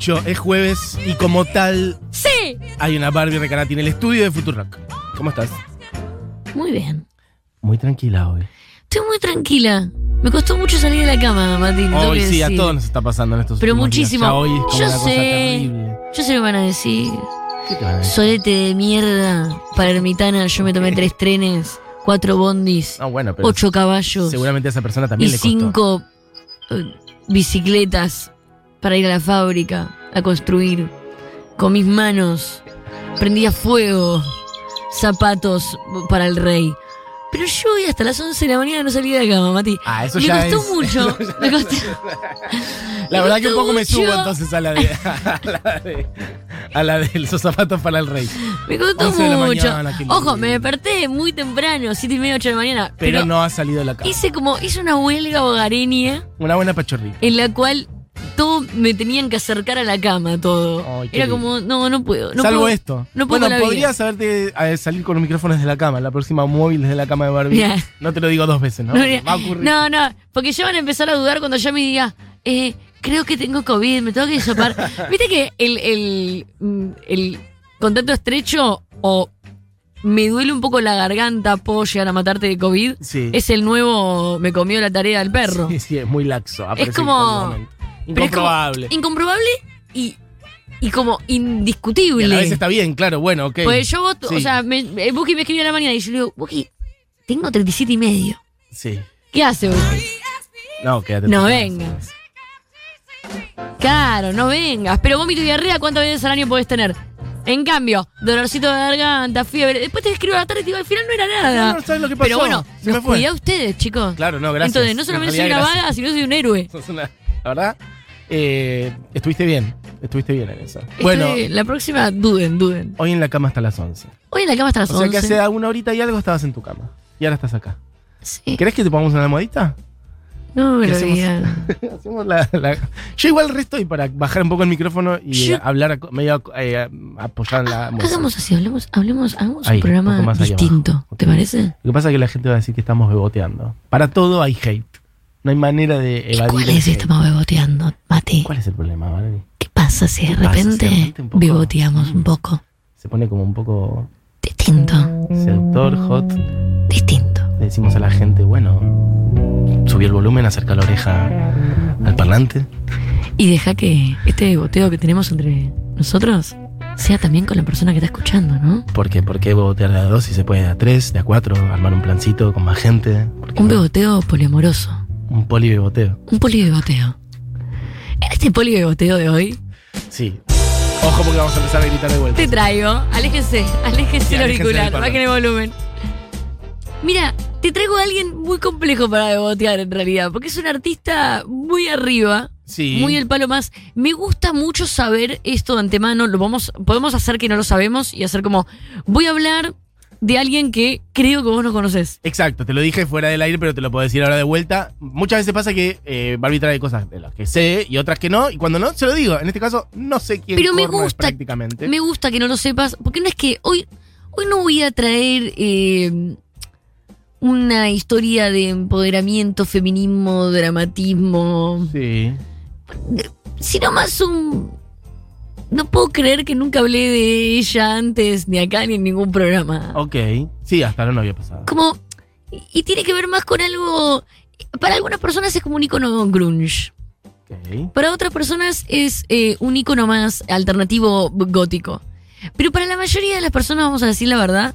Dicho, es jueves y como tal ¡Sí! hay una Barbie Recanati en el estudio de Futurock. ¿Cómo estás? Muy bien. Muy tranquila hoy. Estoy muy tranquila. Me costó mucho salir de la cama, tengo Hoy sí, a todos nos está pasando en estos Pero días. muchísimo. Ya hoy es como Yo una cosa sé. terrible. Yo sé lo que van a decir. ¿Qué te van a decir? Solete de mierda. Para Ermitana yo me tomé tres trenes, cuatro bondis, No, bueno, pero ocho caballos seguramente a esa persona y también le costó. cinco eh, bicicletas para ir a la fábrica a construir. Con mis manos prendía fuego zapatos para el rey. Pero yo hoy hasta las 11 de la mañana no salí de la cama, Mati. Ah, eso me ya costó es- mucho. me costó- La verdad que un poco me subo entonces a la de, a la de, a la de los zapatos para el rey. Me costó 11 de la mucho. mañana. Ojo, me desperté muy temprano, 7 y media, 8 de la mañana. Pero, Pero, no ha salido de la cama. hice como, hice una huelga hogareña Una buena pachorrita. en la cual todo me tenían que acercar a la cama, todo. Era lindo. como, no, no puedo. No Salvo puedo. esto. no puedo bueno, podrías saberte eh, salir con los micrófonos desde la cama. La próxima móvil desde la cama de Barbie. No te lo digo dos veces, ¿no? No, Va a ocurrir. no, no, porque ya van a empezar a dudar cuando ya me diga, eh, creo que tengo COVID, me tengo que sopar. Viste que el, el, mm, el contacto estrecho o me duele un poco la garganta, puedo llegar a matarte de COVID. Sí. Es el nuevo me comió la tarea del perro. Sí, sí, es muy laxo. aparece como- Pero Incomprobable. incomprobable y, y como Y indiscutible. a la vez está bien, claro, bueno, ok. Pues yo voto, Sí. o sea, me, eh, Buki me escribió a la mañana y yo le digo, Buki, tengo 37 y medio. Sí. ¿Qué hace Buki? No, quédate. No vengas. Claro, no vengas. Pero vómito y diarrea, ¿cuántas veces al año podés tener? En cambio, dolorcito de garganta, fiebre. Después te escribo a la tarde y digo, al final no era nada. No, no sabes lo que pasó. Pero bueno, nos cuidá ustedes, chicos. Claro, no, gracias. Entonces, no En solamente soy una vaga, sino soy un héroe. Sos una- la verdad, eh, estuviste bien. Estuviste bien en eso. Bueno, Este, la próxima, duden, duden. hoy en la cama hasta las 11. Hoy en la cama hasta las O sea que 11. hace una horita y algo estabas en tu cama. Y ahora estás acá. Sí. ¿Querés que te pongamos una almohadita? No me ¿Qué lo hacemos? digan. Hacemos la, la- Yo igual resto y para bajar un poco el micrófono y Yo- eh, hablar medio eh, apoyado en la almohada. Hagamos así, hablemos, hablemos, hagamos Ahí, un programa un poco más ahí distinto. abajo. ¿Te parece? Lo que pasa es que la gente va a decir que estamos beboteando. Para todo hay hate. No hay manera de ¿Y evadir cuál es hate. estamos beboteando, Mati? ¿Cuál es el problema, Barbie? ¿Qué pasa si de ¿Qué pasa si repente repente un poco- beboteamos un poco? Se pone como un poco Distinto, seductor, hot. distinto. Le decimos a la gente, bueno, subí el volumen, acerca la oreja al parlante. Y deja que este beboteo que tenemos entre nosotros sea también con la persona que está escuchando, ¿no? ¿Por qué? ¿Por qué bebotear de a dos si se puede de a tres, de a cuatro, armar un plancito con más gente? ¿Por qué Un no? beboteo poliamoroso. Un polibeboteo. Un polibeboteo. En este polibeboteo de hoy, Sí. Ojo porque vamos a empezar a gritar de vuelta. te traigo. Aléjese, aléjese el auricular, bajen el volumen. Mira, te traigo a alguien muy complejo para bebotear en realidad, porque es un artista muy arriba. Sí. Muy el palo más. Me gusta mucho saber esto de antemano. Lo vamos, podemos hacer que no lo sabemos y hacer como. Voy a hablar de alguien que creo que vos no conoces. Exacto, te lo dije fuera del aire, pero te lo puedo decir ahora de vuelta. Muchas veces pasa que eh, Barbie trae cosas de las que sé y otras que no, y cuando no, se lo digo. En este caso, no sé quién Pero me gusta- prácticamente. Me gusta que no lo sepas, porque no es que hoy, hoy no voy a traer eh, una historia de empoderamiento, feminismo, dramatismo, Sí. sino más un. No puedo creer que nunca hablé de ella antes, ni acá, ni en ningún programa. Ok. Sí, hasta ahora no había pasado. como y, y tiene que ver más con algo para algunas personas es como un icono grunge Ok. para otras personas es eh, un icono más alternativo gótico pero para la mayoría de las personas vamos a decir la verdad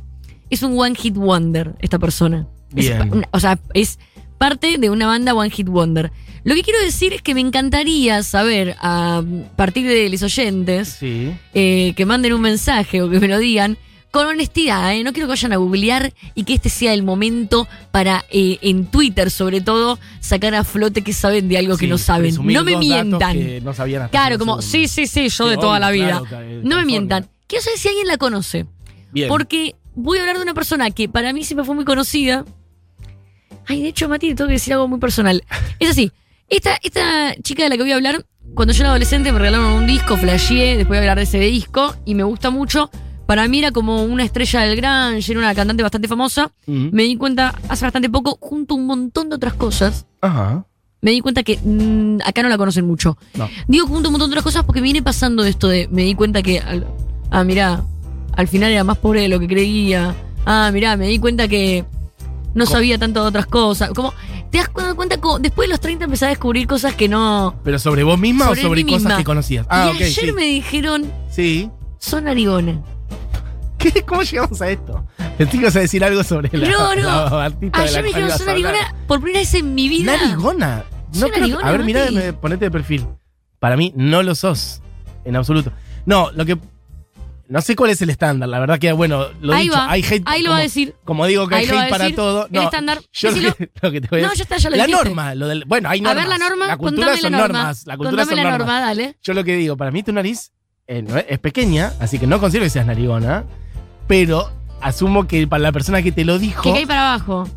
es un one hit wonder esta persona Bien. o sea es parte de una banda one hit wonder lo que quiero decir es que me encantaría saber a partir de los oyentes Sí. eh, que manden un mensaje o que me lo digan con honestidad, ¿eh? no quiero que vayan a googlear y que este sea el momento para eh, en Twitter sobre todo sacar a flote que saben de algo que no saben. No me mientan. que no sabían hasta Claro, como, sí, sí, sí, yo de toda la vida. claro, no me mientan. Quiero saber si alguien la conoce. Bien. Porque voy a hablar de una persona que para mí siempre fue muy conocida. Ay, de hecho, Mati, te tengo que decir algo muy personal. Es así, esta, esta chica de la que voy a hablar, cuando yo era adolescente me regalaron un disco, flasheé, después voy a hablar de ese disco, y me gusta mucho. Para mí era como una estrella del grunge, era una cantante bastante famosa. Mm. Me di cuenta hace bastante poco, junto a un montón de otras cosas, Ajá. me di cuenta que mm, acá no la conocen mucho. No. Digo junto un montón de otras cosas porque viene pasando esto de, me di cuenta que, al- ah, mirá, al final era más pobre de lo que creía. Ah, mirá, me di cuenta que no sabía tanto de otras cosas. Como, te das cu- cuenta, como, después de los 30 empecé a descubrir cosas que no... ¿Pero sobre vos misma Sobre o sobre cosas misma. que conocías? Ah, y ayer sí. me dijeron, Sí. son narigona. ¿Qué? ¿Cómo llegamos a esto? Pensé que ibas a decir algo sobre la, No, no. la Ayer me dijeron, son narigona por primera vez en mi vida. Narigona. No creo que- a ver, mirá, Mati. me- ponete de perfil. Para mí no lo sos. En absoluto. No, lo que. No sé cuál es el estándar, la verdad que, bueno, lo Ahí dicho, va, hay hate. ahí lo como, va a decir. Como digo que Ahí hay a hate para decir. todo. El No, estándar, Yo lo que, lo que te voy a No, decir- ya está, ya lo La dijiste. norma, lo del. Bueno, hay A normas. ver la norma, La cultura son la norma. normas. La cultura son la normas. norma, dale. Yo lo que digo, para mí tu nariz eh, no es, es pequeña, así que no considero que seas narigona, pero asumo que para la persona que te lo dijo. Que cae para abajo.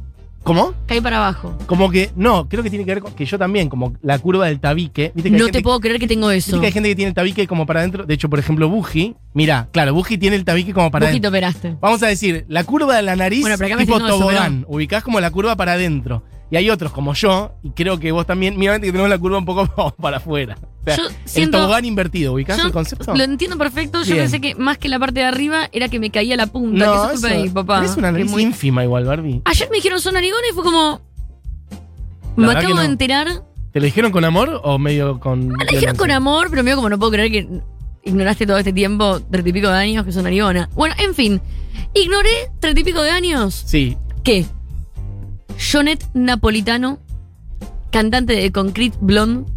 ¿Cómo? Cae para abajo. Como que, no, creo que tiene que ver con que yo también, como la curva del tabique. ¿viste que hay No gente te puedo creer que tengo Viste eso. que hay gente que tiene el tabique como para adentro. De hecho, por ejemplo, Buji. Mira, claro, Buji tiene el tabique como para adentro. operaste. Vamos a decir, la curva de la nariz Bueno, pero acá me tipo estoy diciendo eso, tobogán. Ubicás como la curva para adentro. Y hay otros como yo, y creo que vos también, mira, que tenemos la curva un poco para afuera. O sea, Yo el siento- tobogán invertido, ¿ubicás el concepto? Lo entiendo perfecto. Yo pensé que más que la parte de arriba era que me caía la punta. que eso es culpa de mi papá. Es una nariz muy- ínfima igual, Barbie. Ayer me dijeron son narigona y fue como. La Me acabo de no. enterar. ¿Te lo dijeron con amor o medio con.? Me lo dijeron con amor, pero medio como no puedo creer que ignoraste todo este tiempo, treinta y pico de años, que son narigona. Bueno, en fin. Ignoré treinta y pico de años. Sí. que Jonet Napolitano, cantante de Concrete Blonde,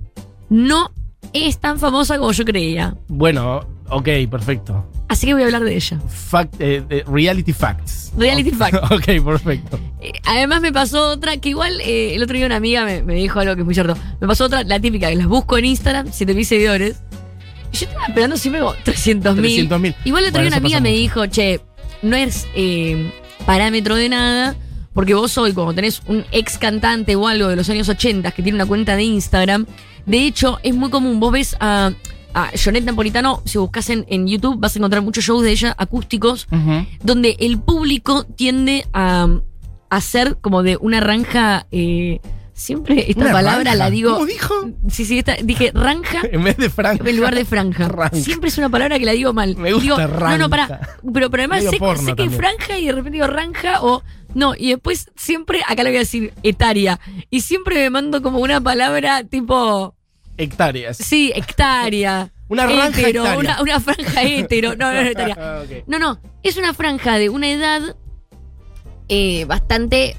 no es tan famosa como yo creía. Bueno, ok, perfecto. Así que voy a hablar de ella. Fact, eh, eh, reality facts. Reality fact. ok, perfecto. Eh, además me pasó otra, que igual eh, el otro día una amiga me, me dijo algo que es muy cierto. Me pasó otra, la típica, que las busco en Instagram, 7000 seguidores. Y yo estaba esperando siempre como 300 mil. 300.000. Igual el otro Bueno, día una amiga me mucho. dijo, che, no es eh, parámetro de nada, porque vos hoy, como tenés un ex cantante o algo de los años 80 que tiene una cuenta de Instagram, de hecho, es muy común. Vos ves a, a Jonet Napolitano, si buscas en, en YouTube, vas a encontrar muchos shows de ella acústicos, donde el público tiende a, a ser como de una ranja. eh, siempre esta Una palabra ranja. la digo. ¿Cómo dijo? Sí, sí, esta- dije ranja En vez de franja. en lugar de franja. Ranja. Siempre es una palabra que la digo mal. Me gusta digo, No, ranja. no, pará. Pero, pero además sé, sé que franja y de repente digo ranja o. No, y después siempre, acá le voy a decir etaria. Y siempre me mando como una palabra tipo. Hectáreas. Sí, hectárea. Una ranja hetero, hectárea. Una, una franja hetero. No, no, no, hectárea. Ah, ok. No, no. Es una franja de una edad eh, bastante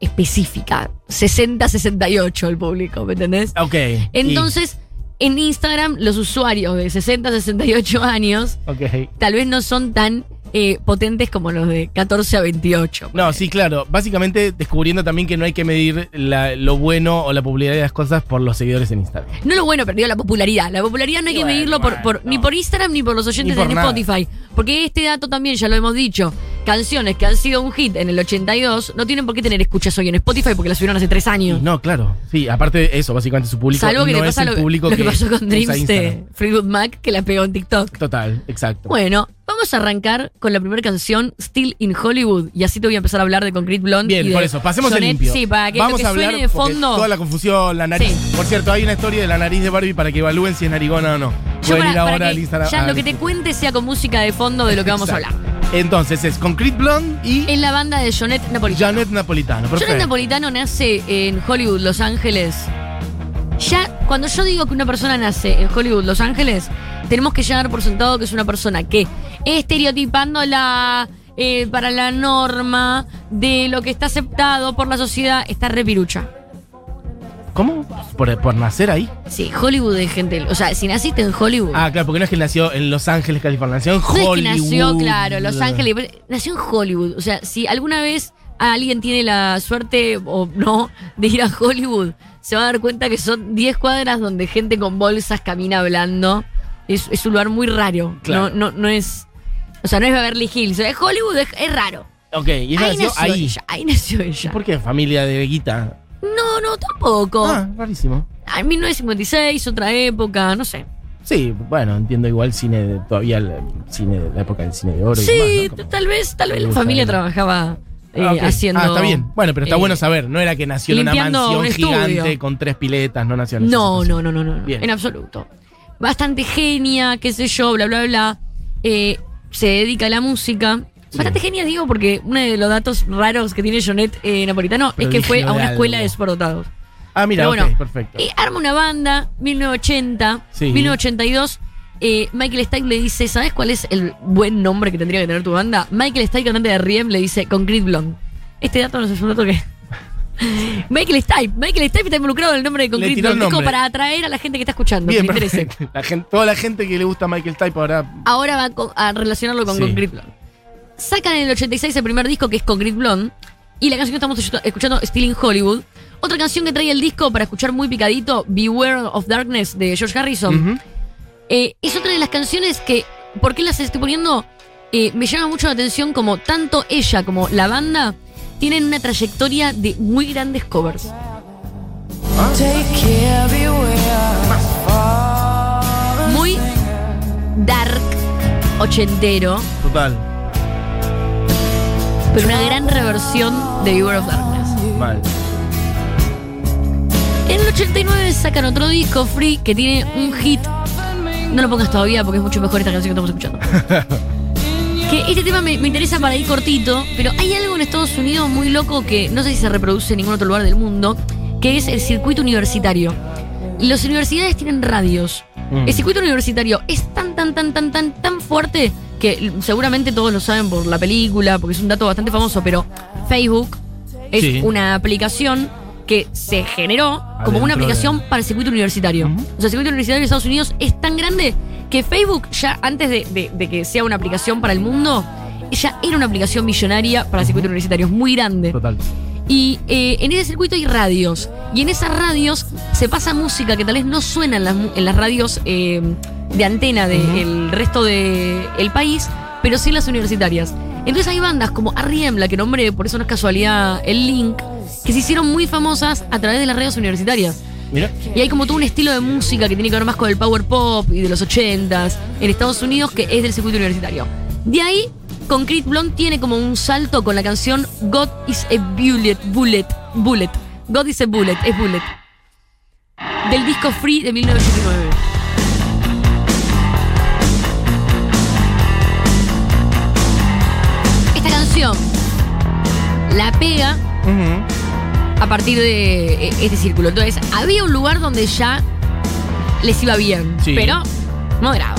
específica. 60-68 el público, ¿me entendés? Ok. y- Entonces, en Instagram, los usuarios de 60 a 68 años ok. tal vez no son tan eh, potentes como los de 14 a 28. No, sí, claro. Básicamente descubriendo también que no hay que medir la- lo bueno o la popularidad de las cosas por los seguidores en Instagram. No lo bueno, pero digo la popularidad. La popularidad no hay que bueno, medirlo por, bueno, por- ni no. por Instagram ni por los oyentes nada. Spotify. Porque este dato también, ya lo hemos dicho, canciones que han sido un hit en el 82 no tienen por qué tener escuchas hoy en Spotify porque las subieron hace tres años. no, claro. Sí, aparte de eso, básicamente su público Salvo que no te es el lo, público lo que, pasó con Dreams de Fleetwood Mac que la pegó en TikTok. Total, exacto. Bueno, vamos a arrancar con la primera canción, Still in Hollywood, y así te voy a empezar a hablar de Concrete Blonde. y Bien, de por eso, pasemos el Jonet. limpio. Sí, para que Vamos lo que a hablar suene de fondo. toda la confusión, la nariz. Sí. Por cierto, hay una historia de la nariz de Barbie para que evalúen si es narigona o no. Yo Pueden para- ir para ahora que al Instagram. Ya lo al- que te cuente sea con música de fondo de lo que vamos a hablar. Entonces es Concrete Blonde y En la banda de Jonet Napolitano. Janet Napolitano. Jonet Perfecto. Napolitano nace en Hollywood, Los Ángeles. Ya, cuando yo digo que una persona nace en Hollywood, Los Ángeles, tenemos que dar por sentado que es una persona que, estereotipándola eh, para la norma de lo que está aceptado por la sociedad, está repirucha. ¿Cómo? ¿Por, por nacer ahí? Sí, Hollywood es gente. O sea, si naciste en Hollywood. Ah, claro, porque no es que nació en Los Ángeles, California. Nació en no Hollywood. es que nació, claro, Los Ángeles. Nació en Hollywood. O sea, si alguna vez alguien tiene la suerte o no de ir a Hollywood, se va a dar cuenta que son 10 cuadras donde gente con bolsas camina hablando. Es, es un lugar muy raro. Claro. No, no, no es. O sea, no es Beverly Hills. Es Hollywood, es, es raro. Ok, y ella Ahí nació nació ahí. ella. Ahí nació ella. ¿Por qué? Familia de Guita. No, no, tampoco. Ah, rarísimo. Ah, En 1956, otra época, no sé. Sí, bueno, entiendo igual cine de, todavía el cine de la época del cine de oro. y Sí, demás, ¿no? Como- tal vez, tal vez la familia trabajaba eh, Ah, ok. haciendo. Ah, está bien. Bueno, pero está eh, bueno saber. No era que nació en una mansión un gigante con tres piletas, no nació en No, no, no, no, no, Bien. en absoluto. Bastante genia, qué sé yo, bla, bla, bla. Eh, se dedica a la música. Bastante genia, digo, porque uno de los datos raros que tiene Jonet eh, Napolitano es que Prodigio fue a una escuela de superdotados. Ah, mira, perfecto. Eh, arma una banda, 1980, Sí. 1982. eh, Michael Stipe le dice, ¿sabes cuál es el buen nombre que tendría que tener tu banda? Michael Stipe, cantante de Riem, le dice Concrete Blonde. Este dato no sé, es un dato que... Michael Stipe, Michael Stipe está involucrado en el nombre de Concrete Blonde. Como para atraer a la gente que está escuchando, Bien, que le interese. perfecto. La gente, toda la gente que le gusta Michael Stipe ahora. Ahora va a relacionarlo con Sí. Concrete Blonde. Sacan en el 86 el primer disco que es Concrete Blonde. Y la canción que estamos escuchando- Still in Hollywood. Otra canción que trae el disco para escuchar muy picadito, Beware of Darkness de George Harrison. Eh, es otra de las canciones que, ¿por qué las estoy poniendo? Eh, me llama mucho la atención como tanto ella como la banda tienen una trayectoria de muy grandes covers. Muy dark, ochentero, Total. Pero una gran reversión de Beware of Darkness. Mal. En el 89 sacan otro disco, Free, que tiene un hit. No lo pongas todavía porque es mucho mejor esta canción que estamos escuchando. que este tema me, me interesa para ir cortito, pero hay algo en Estados Unidos muy loco que no sé si se reproduce en ningún otro lugar del mundo, que es el circuito universitario. Las universidades tienen radios. Mm. El circuito universitario es tan, tan, tan, tan, tan, tan fuerte que seguramente todos lo saben por la película, porque es un dato bastante famoso, pero Facebook es Sí. una aplicación que se generó como una de- aplicación para el circuito universitario. O sea, el circuito universitario de Estados Unidos es tan grande que Facebook ya antes de, de- de que sea una aplicación para el mundo, ya era una aplicación millonaria para el circuito universitario, es muy grande. Total. Y eh, en ese circuito hay radios. Y en esas radios se pasa música que tal vez no suena en las, mu- en las radios eh, de antena del resto del país, pero sí las universitarias. Entonces hay bandas como Arriem, la que nombré, por eso no es casualidad el link, que se hicieron muy famosas a través de las radios universitarias. Mira. Y hay como todo un estilo de música que tiene que ver más con el power pop y de los 80s en Estados Unidos que es del circuito universitario. De ahí, Concrete Blonde tiene como un salto con la canción God is a Bullet, Bullet, Bullet. God is a Bullet, es Bullet. Del disco Free de 1989. La pega a partir de eh, este círculo. Entonces, había un lugar donde ya les iba bien, Sí. pero moderado.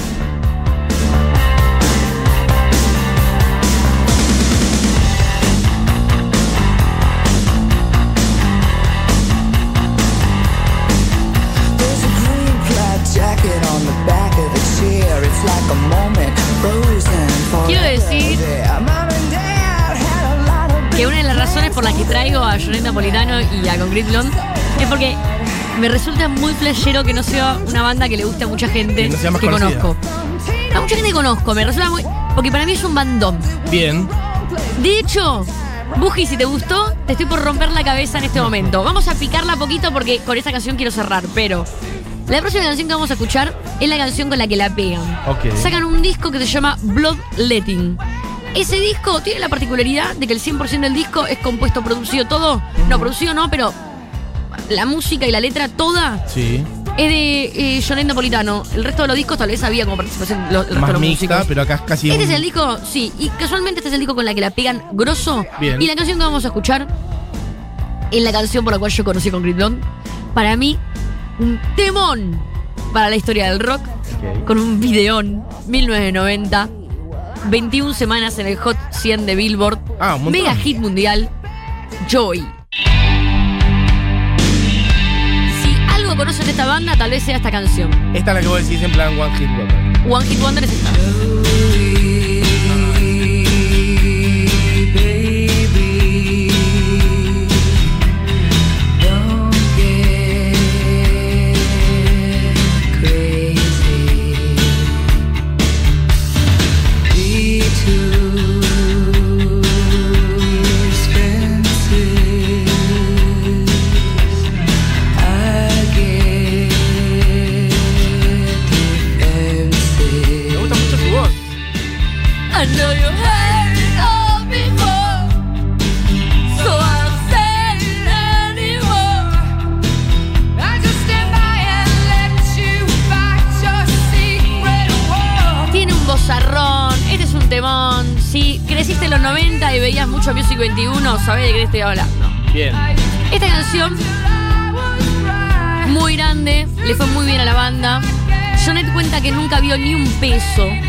Napolitano y a Concrete Blonde es porque me resulta muy flashero que no sea una banda que le guste a mucha gente Que no sea más que conocida. conozco. A mucha gente que conozco, me resulta muy. Porque para mí es un bandón. Bien. De hecho, Buji, si te gustó, te estoy por romper la cabeza en este momento. Vamos a picarla poquito porque con esta canción quiero cerrar, pero la próxima canción que vamos a escuchar es la canción con la que la pegan. Ok. Sacan un disco que se llama Bloodletting. Ese disco tiene la particularidad de que el 100% del disco es compuesto, producido todo. No, producido no, pero la música y la letra toda Sí. es de eh, Jonet Napolitano. El resto de los discos tal vez había como participación lo- el resto de Más los mixta, músicos. pero acá es casi. Este un- es el disco, sí, y casualmente este es el disco con la que la pegan grosso. Bien. Y la canción que vamos a escuchar es la canción por la cual yo conocí con Grid Blonde. Para mí, un temón para la historia del rock, con un videón 1990, 21 semanas en el Hot 100 de Billboard, Ah, un mega hit mundial, Joy. Si algo conocen de esta banda, tal vez sea esta canción. Esta es la que vos decís en plan One Hit Wonder. One Hit Wonder es esta.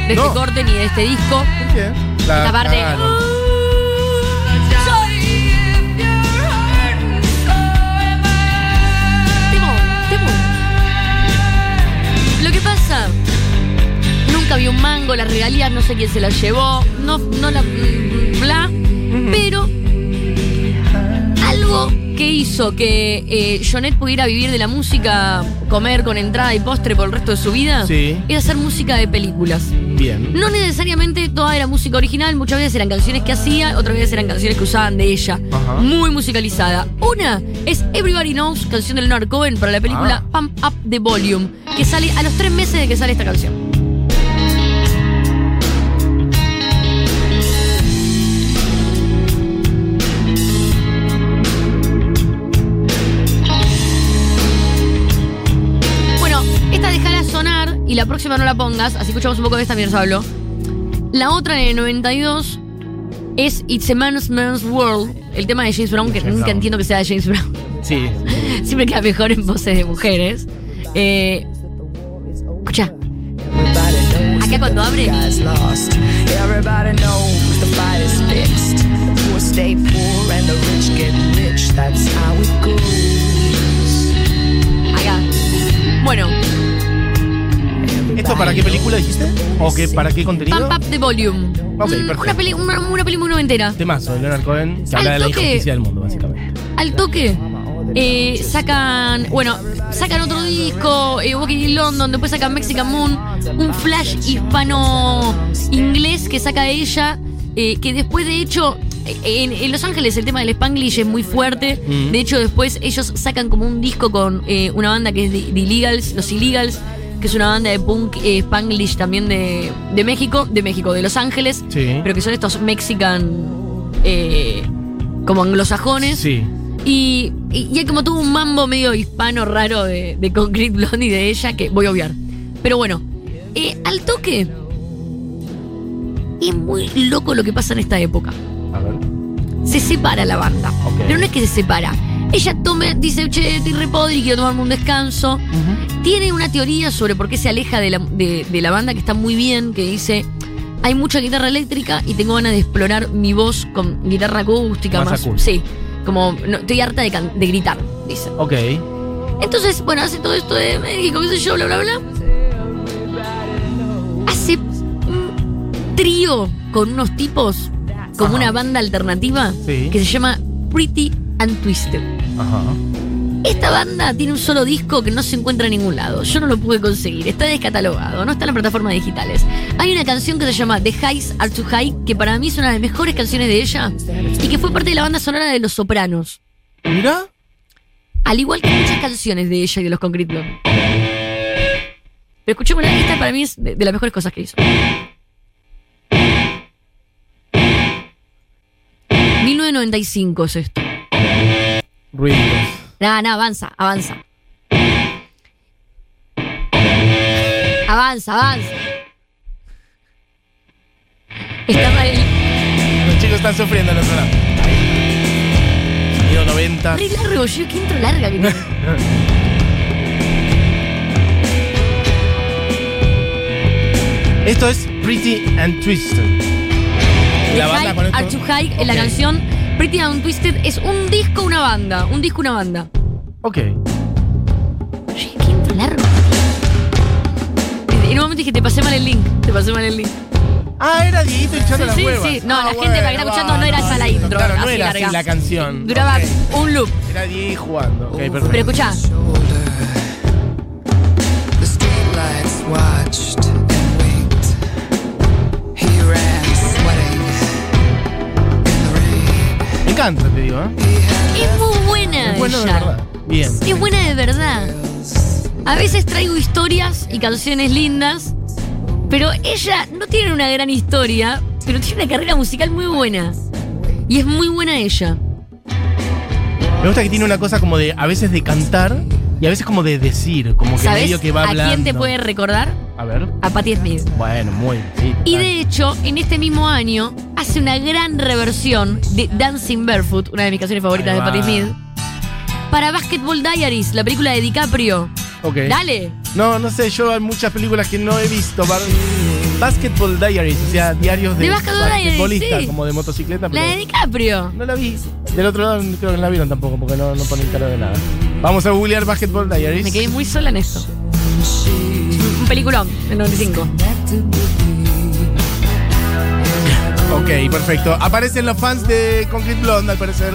De este corte ni de este disco. La- parte. cagaron. Lo que pasa, nunca vi un mango, las regalías no sé quién se las llevó, no, no la. bla. Que hizo que eh, Jonet pudiera vivir de la música, comer con entrada y postre por el resto de su vida, Sí. era hacer música de películas. Bien. No necesariamente toda era música original, muchas veces eran canciones que hacía, otras veces eran canciones que usaban de ella. Ajá. Muy musicalizada. Una es Everybody Knows, canción de Leonard Cohen para la película Ah. Pump Up the Volume, que sale a los tres meses de que sale esta canción. Y la próxima no la pongas, así escuchamos un poco de esta mientras hablo. La otra en el 92 es It's a Man's Man's World, el tema de James Brown, que James nunca Brown. entiendo que sea de James Brown. Sí. Siempre queda mejor en voces de mujeres. Eh, escucha, Everybody knows Acá cuando abre. Everybody knows the fight is fixed. The poor stay poor and the para qué película dijiste? ¿O qué, para qué contenido? Pump Up the Volume. Ok, Un- perfecto. una, peli, una, una peli muy noventera. Temazo de Leonard Cohen que habla de la Al toque. injusticia del mundo, básicamente. Al toque. eh, sacan, bueno, sacan otro disco, eh, Walking in London, después sacan Mexican Moon, un flash hispano-inglés que saca ella, eh, que después de hecho, en, en Los Ángeles el tema del Spanglish es muy fuerte, Mm. de hecho después ellos sacan como un disco con eh, una banda que es The, The Illegals, Los Illegals, que es una banda de punk eh, Spanglish también de, de México, de México, de Los Ángeles, Sí. pero que son estos mexican eh, como anglosajones. Sí. Y, y- y hay como todo un mambo medio hispano raro de, de Concrete Blonde y de ella que voy a obviar. Pero bueno, eh, al toque. Es muy loco lo que pasa en esta época. A ver. Se separa la banda. Pero no es que se separa. Ella tome, dice, che, estoy re y quiero tomarme un descanso. Tiene una teoría sobre por qué se aleja de la, de- de la banda que está muy bien, que dice, hay mucha guitarra eléctrica y tengo ganas de explorar mi voz con guitarra acústica Más. Sí, como no, estoy harta de, de gritar, dice. Ok. Entonces, bueno, hace todo esto de México, qué sé yo, bla, bla, bla. Hace un trío con unos tipos, como Ajá. una banda alternativa, Sí. que se llama Pretty and Twisted. Ajá. Esta banda tiene un solo disco que no se encuentra en ningún lado. Yo no lo pude conseguir. Está descatalogado. No está en las plataformas digitales. Hay una canción que se llama The Highs Are Too High, que para mí es una de las mejores canciones de ella y que fue parte de la banda sonora de Los Sopranos. Mira. Al igual que muchas canciones de ella y de los Concrete Blonde. Pero escuchémosla, esta para mí es de, de las mejores cosas que hizo. 1995 es esto. Ruidos. Nada, nada, avanza, avanza. Avanza, avanza. Estaba el Los chicos están sufriendo en lado. Ahí. Sonido 90. re largo, yo qué intro larga que. Esto es Pretty and Twisted. La banda High con esto. Are Too High en la canción Pretty and Twisted es un disco, una banda. Un disco, una banda. Ok. Oye, qué largo. En un momento dije, te pasé mal el link. Te pasé mal el link. Ah, era Dieguito hinchando Sí, las sí, huevas. sí. No, Ah, la gente para que está escuchando no era esa la intro, Claro, no era así larga. la canción. Duraba un loop. Era Diego jugando. Ok, perfecto. Pero escuchá, encanta, te digo, ¿eh? Es muy buena Es bueno de ella. verdad. Bien. Es buena de verdad. A veces traigo historias y canciones lindas, pero ella no tiene una gran historia, pero tiene una carrera musical muy buena. Y es muy buena ella. Me gusta que tiene una cosa como de, a veces de cantar, Y a veces como de decir, como que ¿Sabes medio que va a hablando. quién te puede recordar? A ver. A Patti Smith. Bueno, muy. Sí, Y de hecho, en este mismo año, hace una gran reversión de Dancing Barefoot, una de mis canciones favoritas de. Patti Smith, para Basketball Diaries, la película de DiCaprio. Ok. Dale. No, no sé, yo hay muchas películas que no he visto. Basketball Diaries, o sea, diarios de, De Diaries, basquetbolista, sí. como de motocicleta. La de DiCaprio. No la vi. Del otro lado creo que no la vieron tampoco, porque no, no ponen cara de nada. Vamos a googlear Basketball Diaries. Me quedé muy sola en esto. Un peliculón, del 95. Ok, perfecto. Aparecen los fans de Concrete Blonde, al parecer.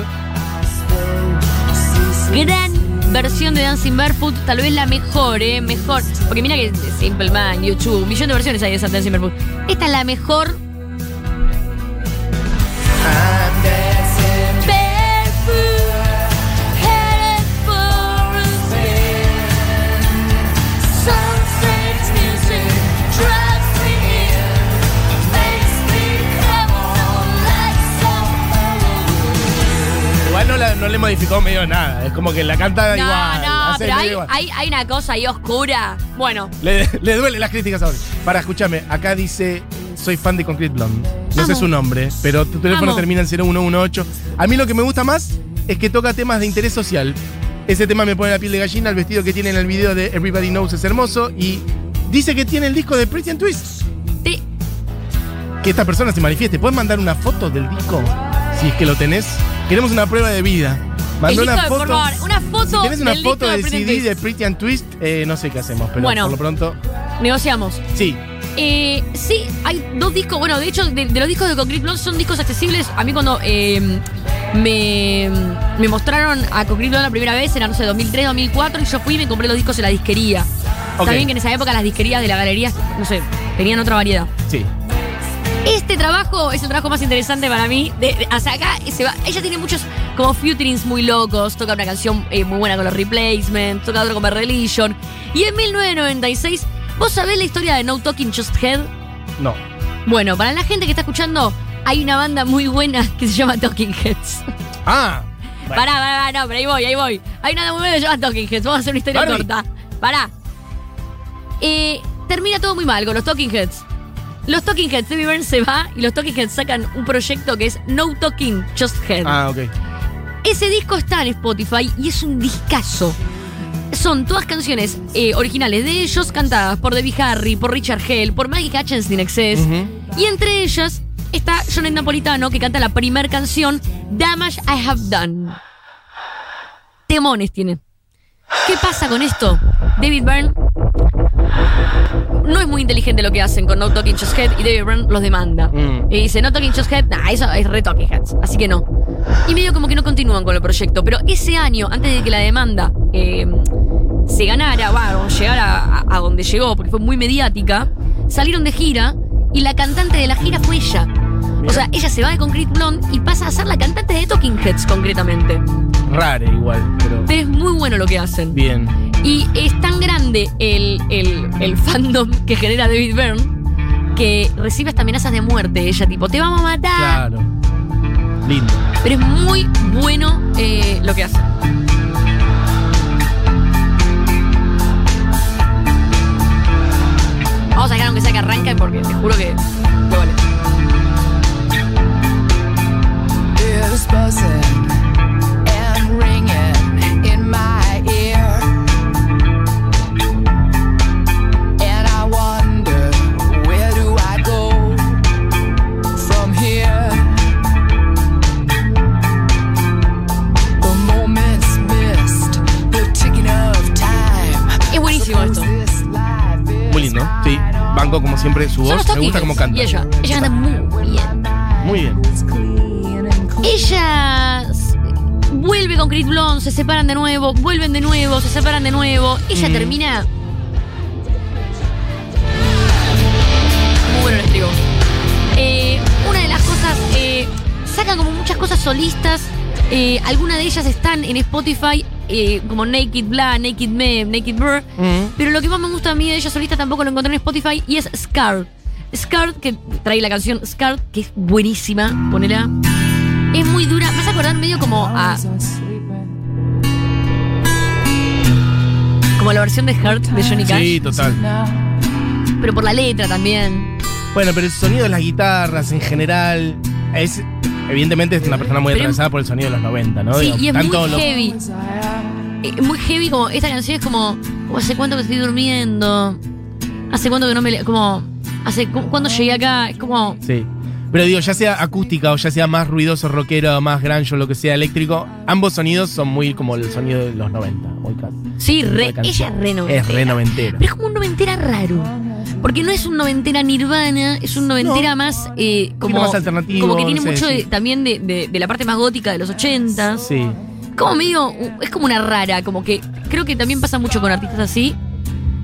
Gran versión de Dancing Barefoot, tal vez la mejor, ¿eh? Mejor. Porque mira que Simple Man, YouTube, un millón de versiones hay de esa Dancing Barefoot. Esta es la mejor. Modificó medio nada. Es como que la canta No, igual. no, pero hay, igual. hay, hay una cosa ahí oscura. Bueno, Le, le duele las críticas ahora. Para, escúchame, acá dice, soy fan de Concrete Blonde. No sé su nombre, pero tu teléfono Amo. termina en 0118. A mí lo que me gusta más es que toca temas de interés social. Ese tema me pone la piel de gallina, el vestido que tiene en el video de Everybody Knows es hermoso y dice que tiene el disco de Pretty and Twist. sí. Que esta persona se manifieste. ¿Puedes mandar una foto del disco? Si es que lo tenés. Queremos una prueba de vida. Mandó una foto. por favor, una foto Si tienes una del foto de del and CD Twist. de Pretty and Twist, eh, no sé qué hacemos, pero Bueno. por lo pronto. negociamos. Sí. Eh, sí, hay dos discos. Bueno, de hecho, de, de los discos de Concrete Blonde son discos accesibles. A mí, cuando eh, me, me mostraron a Concrete Blonde la primera vez, era, no sé, 2003, 2004, y yo fui y me compré los discos en la disquería. Ok. Está bien que en esa época las disquerías de la galería, no sé, tenían otra variedad. Sí. Este trabajo es el trabajo más interesante para mí. De, de- o sea, acá se va- ella tiene muchos como futurings muy locos. Toca una canción eh, muy buena con los replacements, toca otra con Bad Religion. Y en 1996, ¿vos sabés la historia de No Talking Just Head? No. Bueno, para la gente que está escuchando, hay una banda muy buena que se llama Talking Heads. Ah. bueno. Pará, pará, pará, no, pero ahí voy, ahí voy. Hay una banda muy buena que se llama Talking Heads. Vamos a hacer una historia Barbie. corta. Pará. Eh, termina todo muy mal con los Talking Heads. Los Talking Heads, Debbie Burns se va y los Talking Heads sacan un proyecto que es No Talking, Just Head. Ah, ok. Ese disco está en Spotify y es un discazo. Son todas canciones eh, originales de ellos cantadas por Debbie Harry, por Richard Hell, por Maggie Hutchins in Excess. Y entre ellas está Jonet Napolitano que canta la primera canción, Damage I Have Done. Temones tiene. ¿Qué pasa con esto? David Byrne no es muy inteligente lo que hacen con No Talking Just Head y David Byrne los demanda. Mm. Y dice, No Talking Just Head, nah, eso es re Talking Heads, así que no. Y medio como que no continúan con el proyecto. Pero ese año, antes de que la demanda eh, se ganara, bueno, llegara a, a donde llegó, porque fue muy mediática, salieron de gira y la cantante de la gira fue ella. O sea, ella se va de Concrete Blonde y pasa a ser la cantante de Talking Heads, concretamente. Rare igual, pero. Pero es muy bueno lo que hacen. Bien. Y es tan grande el, el- el fandom que genera David Byrne que recibe hasta amenazas de muerte. Ella, tipo, te vamos a matar. Claro. Lindo. Pero es muy bueno eh, lo que hace. Vamos a dejar aunque sea que arranque porque te juro que lo vale. Banco como siempre su voz. Me gusta cómo canta. Y ella, ella canta muy bien. Muy bien. Ella vuelve con Chris Blonde, se separan de nuevo, vuelven de nuevo, se separan de nuevo. Ella Mm. termina. Muy bueno el estribo. Eh, una de las cosas. eh, sacan como muchas cosas solistas. eh, algunas de ellas están en Spotify, eh, como Naked Blah, Naked Me, Naked Burr. Mm. Pero lo que más me gusta a mí de ella solista tampoco lo encontré en Spotify y es Scar. Scar, que trae la canción Scar, que es buenísima, ponela. Es muy dura, me hace acordar medio como a. Como la versión de Hurt de Johnny Cash. Sí, total. Pero por la letra también. Bueno, pero el sonido de las guitarras en general es. Evidentemente es una persona muy Pero- atravesada por el sonido de los 90, ¿no? Sí, Digo, y es tanto muy heavy. Eh, muy heavy, como esta canción es como, como, ¿hace cuánto que estoy durmiendo? ¿Hace cuánto que no me... le- Como, ¿hace cu- cuándo llegué acá? Es como... Sí. Pero digo, ya sea acústica o ya sea más ruidoso, rockero, más grunge o lo que sea eléctrico, ambos sonidos son muy como el sonido de los 90. Muy casi. Sí, re, de canción. ella es re noventera. Es re noventera. Pero es como un noventera raro. Porque no es un noventera nirvana, es un noventera No. más eh, como, más alternativo, como que tiene no sé, mucho de- sí. también de, de- de la parte más gótica de los ochentas. Sí. Como medio, es como una rara, como que creo que también pasa mucho con artistas así,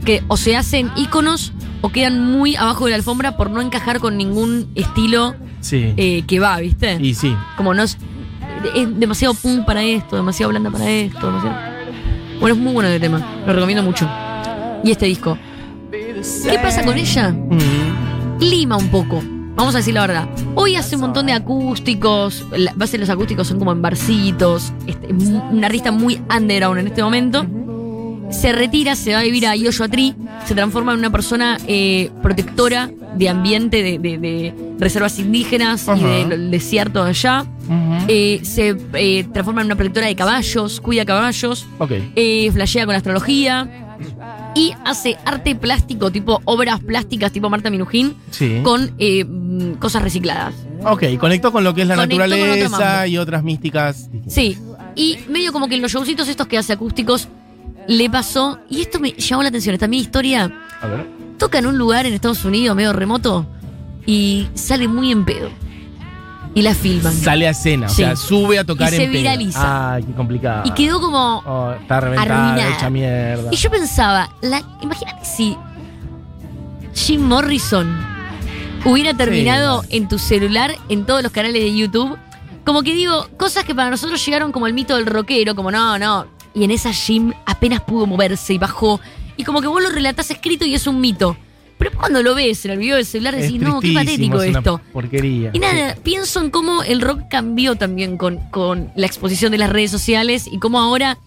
que o se hacen íconos o quedan muy abajo de la alfombra por no encajar con ningún estilo Sí. eh, que va, ¿viste? y sí. Como no es, es demasiado punk para esto, demasiado blanda para esto, demasiado... Bueno, es muy bueno el tema, lo recomiendo mucho. Y este disco. ¿Qué pasa con ella? Mm. Lima un poco. Vamos a decir la verdad. Hoy hace un montón de acústicos. La base de los acústicos son como en barcitos. Este, un artista muy underground en este momento. Se retira, se va a vivir a Yoyoatri. Se transforma en una persona eh, protectora de ambiente, de, de- de reservas indígenas y del desierto de allá. Eh, se eh, transforma en una protectora de caballos, cuida caballos Ok. eh, flashea con astrología y hace arte plástico, tipo obras plásticas, tipo Marta Minujín, Sí. con eh, cosas recicladas. Ok, conectó con lo que es la Conectó con otro naturaleza mambo. y otras místicas. Sí, y medio como que en los showcitos estos que hace acústicos le pasó, y esto me llamó la atención, esta mi historia, A ver. toca en un lugar en Estados Unidos medio remoto y sale muy en pedo. Y la filman. Sale a escena, Sí. o sea, sube a tocar Y se en pedo. viraliza. Ay, qué complicado. Y quedó como... Oh, está reventada, arruinada. hecha mierda. Y yo pensaba, la, imagínate si Jim Morrison hubiera terminado en tu celular, en todos los canales de YouTube. Como que digo, cosas que para nosotros llegaron como el mito del rockero, como no, no. Y en esa Jim apenas pudo moverse y bajó. Y como que vos lo relatás escrito y es un mito. Pero cuando lo ves en el video del celular Es decís, no, qué patético es una esto. Porquería. Y nada, pienso en cómo el rock cambió también con, con la exposición de las redes sociales y cómo ahora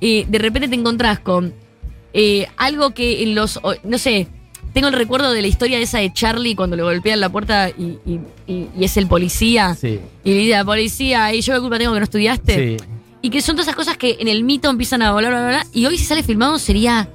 eh, de repente te encontrás con eh, algo que en los, no sé, tengo el recuerdo de la historia esa de Charlie cuando le golpean la puerta y, y- y- y es el policía. Sí. Y le dice a la policía, y yo qué culpa tengo que no estudiaste. Sí. Y que son todas esas cosas que en el mito empiezan a volar, bla, bla, bla. Y hoy si sale filmado sería,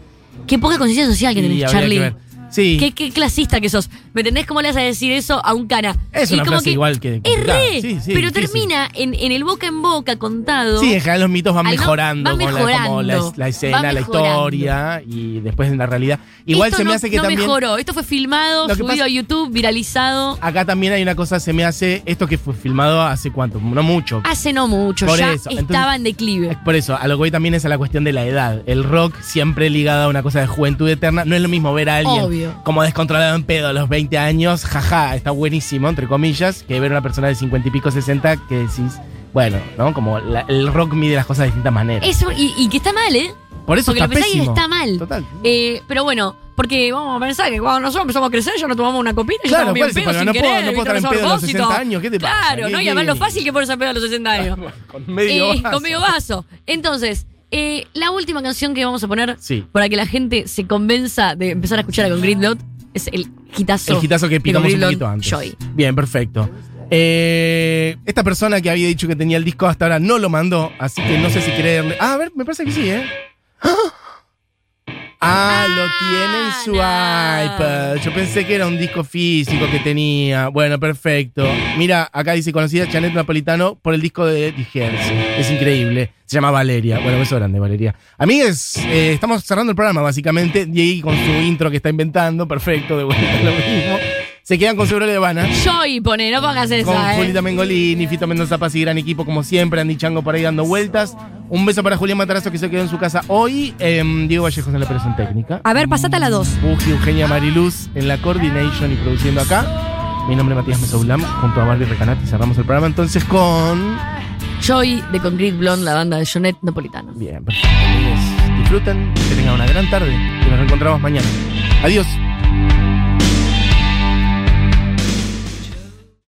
qué poca conciencia social que tenés, Charlie. que. Sí. Qué, qué clasista que sos. ¿Me entendés cómo le vas a decir eso a un cana? Es Y una como frase igual que Es re, Sí, sí, pero difícil. termina en, en el boca en boca contado. Sí, en general los mitos van no- mejorando, van con la, como la, mejorando, la escena, la mejorando. historia y después en la realidad. Igual Esto se me no- hace que no también. mejoró. Esto fue filmado, que subido pasa- a YouTube, viralizado. Acá también hay una cosa, se me hace. Esto que fue filmado hace cuánto, no mucho. Hace no mucho, Por ya eso, estaba entonces- en declive. Es Por eso, a lo que voy también es a la cuestión de la edad. El rock siempre ligado a una cosa de juventud eterna. No es lo mismo ver a alguien Obvio. como descontrolado en pedo a los 20 años, jaja, está buenísimo, entre comillas, que ver a una persona de 50 y pico, 60, que decís, bueno, ¿no? Como la- el rock mide las cosas de distintas maneras. Eso, y, y que está mal, ¿eh? Por eso Porque está lo y pésimo. está mal. Total. Eh, pero bueno, porque vamos a pensar que cuando nosotros empezamos a crecer ya nos tomamos una copita y Claro, bien pero sin no puedo- querer, no puedo estar en No pedo a los propósito. 60 años, ¿qué te pasa? Claro, ¿Qué- ¿no? Y qué- además lo fácil que ponerse a pedo a los 60 años. Con medio Eh, vaso. con medio vaso. Entonces, eh, la última canción que vamos a poner Sí. para que la gente se convenza de empezar a escuchar a Concrete Blood es el hitazo. El hitazo que picamos un poquito antes. Joy. Bien, perfecto. Eh, esta persona que había dicho que tenía el disco hasta ahora no lo mandó, así que no sé si creerle. Ah, a ver, me parece que sí, ¿eh? Ah, lo tiene en su Ah, iPad. Yo pensé que era un disco físico que tenía. Bueno, perfecto. Mira, acá dice conocida Janet Napolitano por el disco de Hearts. Es increíble. Se llama Valeria. Bueno, beso grande, Valeria. Amigues, eh, estamos cerrando el programa, básicamente. Diego con su intro que está inventando. Perfecto, de vuelta lo mismo. Se quedan con Seguro de Habana. Joy pone, no pongas Con esa, eh. Julita Mengolini, Fito Mendoza Paz y gran equipo como siempre, Andy Chango por ahí dando vueltas. Un beso para Julián Matarazo que se quedó en su casa hoy. Em, Diego Vallejos en la operación técnica. A ver, pasate a la dos. Buji, Eugenia Mariluz en la coordination y produciendo acá. Mi nombre es Matías Mesoulam, junto a Barbie Recanati. Cerramos el programa entonces con. Joy de Concrete Blonde, la banda de Jonet Napolitano. Bien, perfecto. Disfruten, que tengan una gran tarde y nos reencontramos mañana. Adiós.